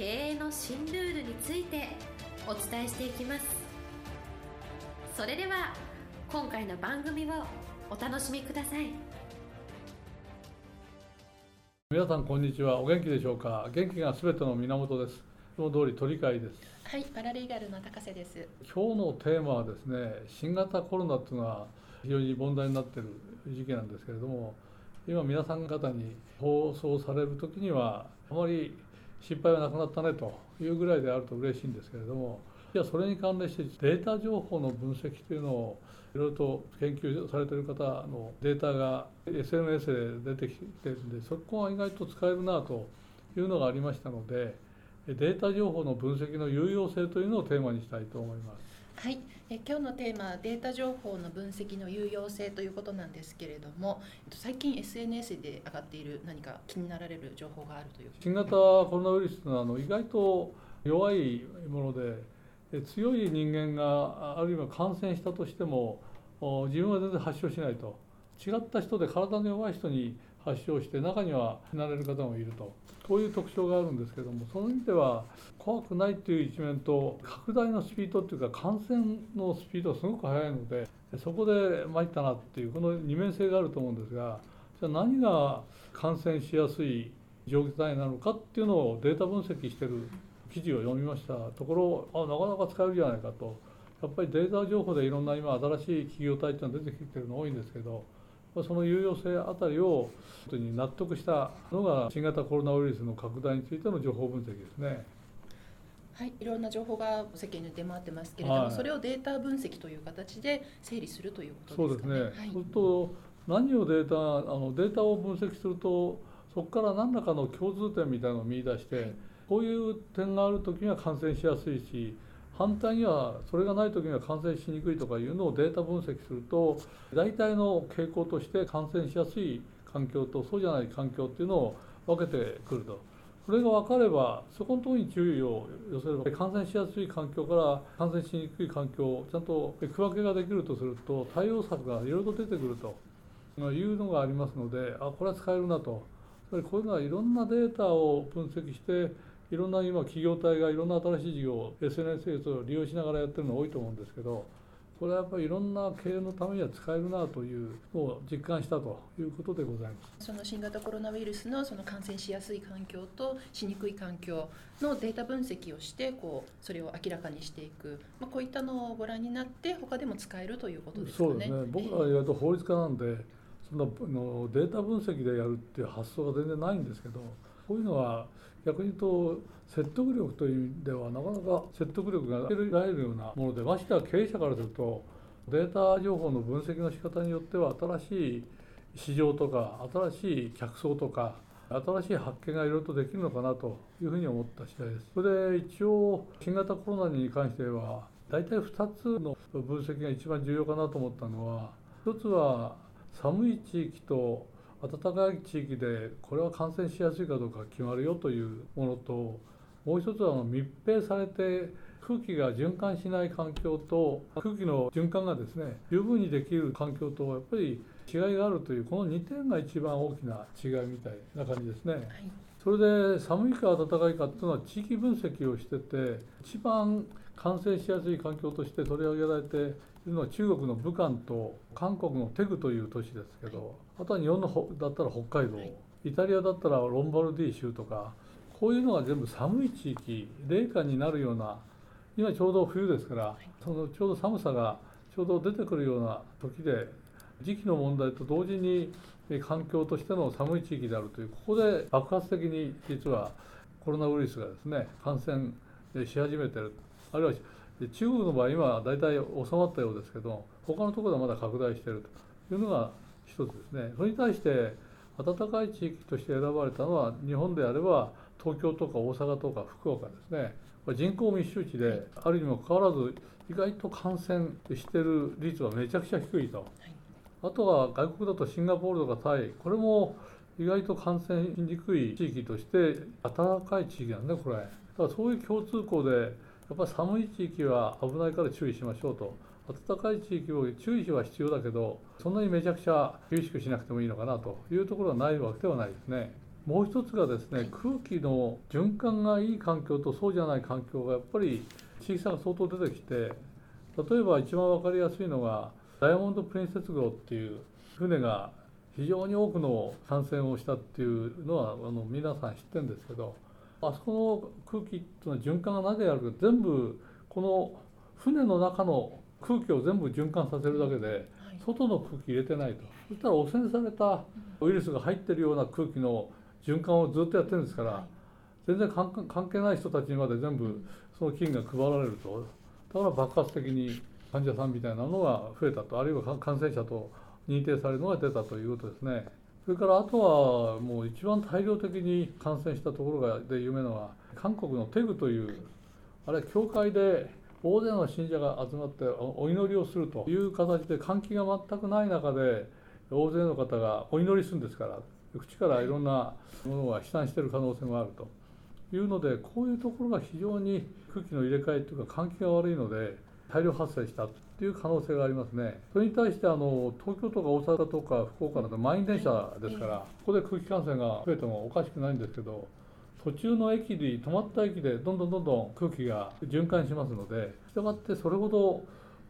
経営の新ルールについてお伝えしていきます。それでは今回の番組をお楽しみください。皆さんこんにちは。お元気でしょうか？元気がすべての源です。その通り鳥飼です。はいパラリーガルの高瀬です。今日のテーマはですね新型コロナっていうのは非常に問題になっている時期なんですけれども今皆さん方に放送される時にはあまり失敗はなくなったねというぐらいであると嬉しいんですけれどもじゃあそれに関連してデータ情報の分析というのをいろいろと研究されてる方のデータが SNS で出てきてるんでそこは意外と使えるなというのがありましたのでデータ情報の分析の有用性というのをテーマにしたいと思います。はい。え今日のテーマはデータ情報の分析の有用性ということなんですけれども最近 SNS で上がっている何か気になられる情報があるという新型コロナウイルスのあの意外と弱いもので強い人間があるいは感染したとしても自分は全然発症しないと。違った人で体の弱い人に発症して中には死なれる方もいると。こういう特徴があるんですけどもその意味では怖くないっていう一面と拡大のスピードっていうか感染のスピードがすごく速いのでそこで参ったなっていうこの二面性があると思うんですがじゃあ何が感染しやすい状態なのかっていうのをデータ分析してる記事を読みましたところあなかなか使えるじゃないかと。やっぱりデータ情報でいろんな今新しい企業体っていうのが出てきてるの多いんですけどその有用性あたりを本当に納得したのが新型コロナウイルスの拡大についての情報分析ですね。はい、いろんな情報が世間に出回ってますけれども、はい、それをデータ分析という形で整理するということですかね。そうですね。はい、そうすると何をデータあのデータを分析するとそこから何らかの共通点みたいなのを見出して、はい、こういう点がある時には感染しやすいし反対にはそれがない時には感染しにくいとかいうのをデータ分析すると大体の傾向として感染しやすい環境とそうじゃない環境っていうのを分けてくると。それが分かればそこのところに注意を寄せれば感染しやすい環境から感染しにくい環境ちゃんと区分けができるとすると対応策がいろいろ出てくると。いうのがありますのであこれは使えるなと。こういうのはいろんなデータを分析していろんな今企業体がいろんな新しい事業を SNS を利用しながらやってるの多いと思うんですけどこれはやっぱりいろんな経営のためには使えるなというのを実感したということでございます。その新型コロナウイルスのその感染しやすい環境としにくい環境のデータ分析をしてこうそれを明らかにしていく、まあ、こういったのをご覧になって他でも使えるということですかね。そうですね。僕ら言うと法律家なんでそののデータ分析でやるっていう発想が全然ないんですけどこういうのは逆に言うと説得力という意味ではなかなか説得力が得られるようなものでましては経営者からするとデータ情報の分析の仕方によっては新しい市場とか新しい客層とか新しい発見がいろいろとできるのかなというふうに思った次第です。それで一応新型コロナに関しては大体2つの分析が一番重要かなと思ったのは1つは寒い地域と暖かい地域でこれは感染しやすいかどうか決まるよというものともう一つは密閉されて空気が循環しない環境と空気の循環がですね十分にできる環境とやっぱり違いがあるというこの2点が一番大きな違いみたいな感じですね。はいそれで寒いか暖かいかっていうのは地域分析をしてて一番感染しやすい環境として取り上げられているのは中国の武漢と韓国のテグという都市ですけどあとは日本のだったら北海道イタリアだったらロンバルディ州とかこういうのが全部寒い地域冷夏になるような今ちょうど冬ですからそのちょうど寒さがちょうど出てくるような時で時期の問題と同時に環境としての寒い地域であるというここで爆発的に実はコロナウイルスがですね感染し始めてる。あるいは中国の場合今大体収まったようですけど他のところではまだ拡大していると。いうのが一つですね。それに対して暖かい地域として選ばれたのは日本であれば東京とか大阪とか福岡ですね。人口密集地であるにもかかわらず意外と感染してる率はめちゃくちゃ低いと、あとは外国だとシンガポールとかタイ。これも意外と感染しにくい地域として暖かい地域なんねこれ。だからそういう共通項でやっぱり寒い地域は危ないから注意しましょうと暖かい地域を注意は必要だけどそんなにめちゃくちゃ厳しくしなくてもいいのかなというところはないわけではないですね。もう一つがですね空気の循環がいい環境とそうじゃない環境がやっぱり地域差が相当出てきて例えば一番分かりやすいのがダイヤモンド・プリンセス号っていう船が非常に多くの感染をしたっていうのはあの皆さん知ってるんですけどあそこの空気っていうのは循環がなぜやるか全部この船の中の空気を全部循環させるだけで外の空気入れてないと。そしたら汚染されたウイルスが入ってるような空気の循環をずっとやってるんですから全然関係ない人たちにまで全部その菌が配られると。だから爆発的に患者さんみたいなのが増えたと。あるいは感染者と認定されるのが出たということですね。それからあとはもう一番大量的に感染したところがで有名なのは韓国のテグというあれ教会で大勢の信者が集まってお祈りをするという形で換気が全くない中で大勢の方がお祈りするんですから口からいろんなものが飛散している可能性もあるというのでこういうところが非常に空気の入れ替えというか換気が悪いので大量発生した。という可能性がありますね。それに対してあの東京とか大阪とか福岡など満員電車ですから、ここで空気感染が増えてもおかしくないんですけど、途中の駅で止まった駅でどんどんどんどん空気が循環しますので、したがってそれほど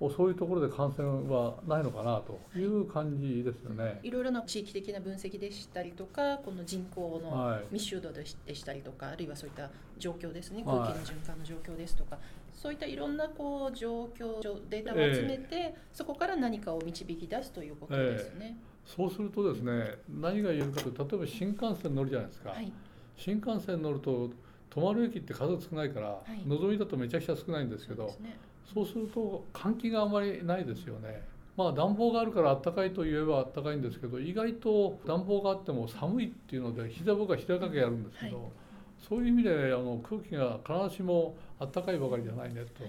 そういうところで感染はないのかなという感じですよね、はい、いろいろな地域的な分析でしたりとかこの人口の密集度でしたりとか、はい、あるいはそういった状況ですね。空気の循環の状況ですとか、はい、そういったいろんなこう状況データを集めて、えー、そこから何かを導き出すということですね。えー、そうするとですね何が言えるかというと例えば新幹線乗るじゃないですか、新幹線乗ると止まる駅って数少ないから、のぞみだとめちゃくちゃ少ないんですけど。そうすると換気があまりないですよね。まあ暖房があるから暖かいと言えば暖かいんですけど意外と暖房があっても寒いっていうので膝僕は膝掛けやるんですけど、はい、そういう意味であの空気が必ずしも暖かいばかりじゃないねと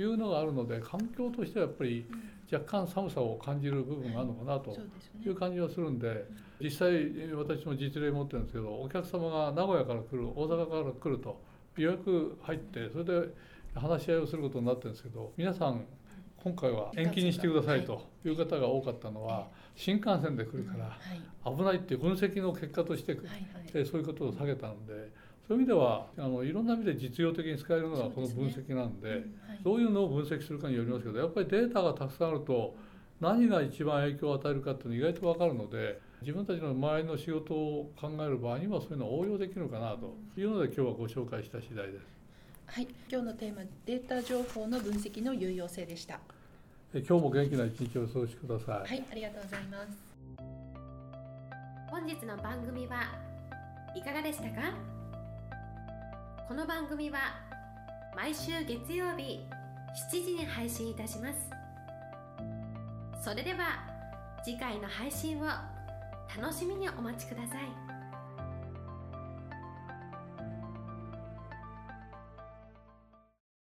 い。うのがあるので環境としてはやっぱり若干寒さを感じる部分があるのかなという感じはするんで実際私も実例持ってるんですけどお客様が名古屋から来る大阪から来ると予約入ってそれで話し合いをすることになってるんですけど皆さん今回は延期にしてくださいとい。う方が多かったのは新幹線で来るから危ないっていう分析の結果としてそういうことを下げたのでそういう意味ではあのいろんな意味で実用的に使えるのがこの分析なんでどういうのを分析するかによりますけどやっぱりデータがたくさんあると何が一番影響を与えるかっていうのが意外と分かるので自分たちの周りの仕事を考える場合にはそういうのを応用できるかなというので今日はご紹介した次第です。はい、今日のテーマデータ情報の分析の有用性でした。今日も元気な一日をお過ごしください。はい、ありがとうございます。本日の番組はいかがでしたか？この番組は毎週月曜日7時に配信いたします。それでは次回の配信を楽しみにお待ちください。